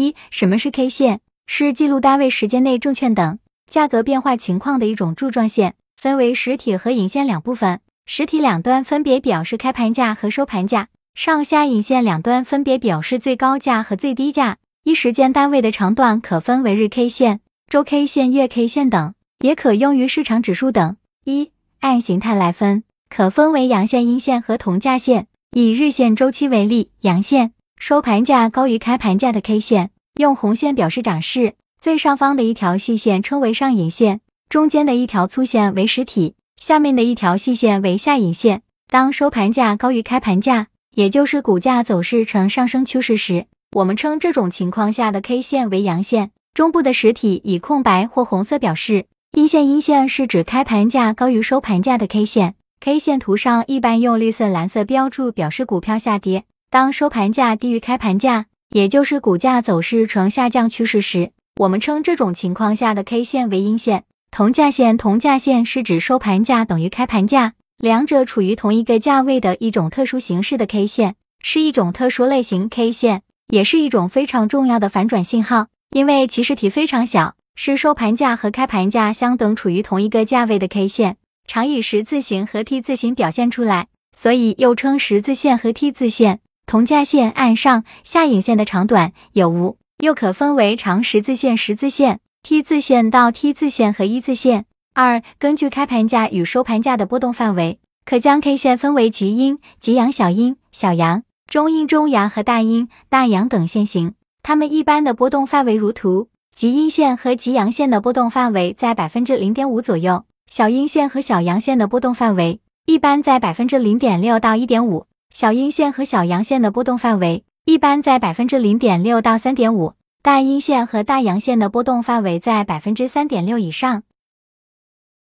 一、什么是 K 线？是记录单位时间内证券等价格变化情况的一种柱状线，分为实体和影线两部分。实体两端分别表示开盘价和收盘价，上下影线两端分别表示最高价和最低价。一时间单位的长短可分为日 K 线、周 K 线、月 K 线等，也可用于市场指数等。一、按形态来分，可分为阳线、阴线和同价线。以日线周期为例，阳线。收盘价高于开盘价的 K 线，用红线表示涨势，最上方的一条细线称为上影线，中间的一条粗线为实体，下面的一条细线为下影线。当收盘价高于开盘价，也就是股价走势呈上升趋势时，我们称这种情况下的 K 线为阳线。中部的实体以空白或红色表示。阴线，阴线是指开盘价高于收盘价的 K 线。K 线图上一般用绿色、蓝色标注，表示股票下跌。当收盘价低于开盘价，也就是股价走势呈下降趋势时，我们称这种情况下的 K 线为阴线。同价线，同价线是指收盘价等于开盘价，两者处于同一个价位的一种特殊形式的 K 线，是一种特殊类型 K 线，也是一种非常重要的反转信号。因为其实体非常小，是收盘价和开盘价相等处于同一个价位的 K 线，常以十字形和 T 字形表现出来，所以又称十字线和 T 字线。同价线按上下影线的长短有无，又可分为长十字线、十字线、T 字线到 T 字线和一字线。二、根据开盘价与收盘价的波动范围，可将 K 线分为极阴、极阳、小阴、小阳、中阴、中阳和大阴、大阳等线型。它们一般的波动范围如图：极阴线和极阳线的波动范围在百分之零点五左右，小阴线和小阳线的波动范围一般在百分之零点六到一点五。小阴线和小阳线的波动范围一般在百分之零点六到三点五，大阴线和大阳线的波动范围在百分之三点六以上。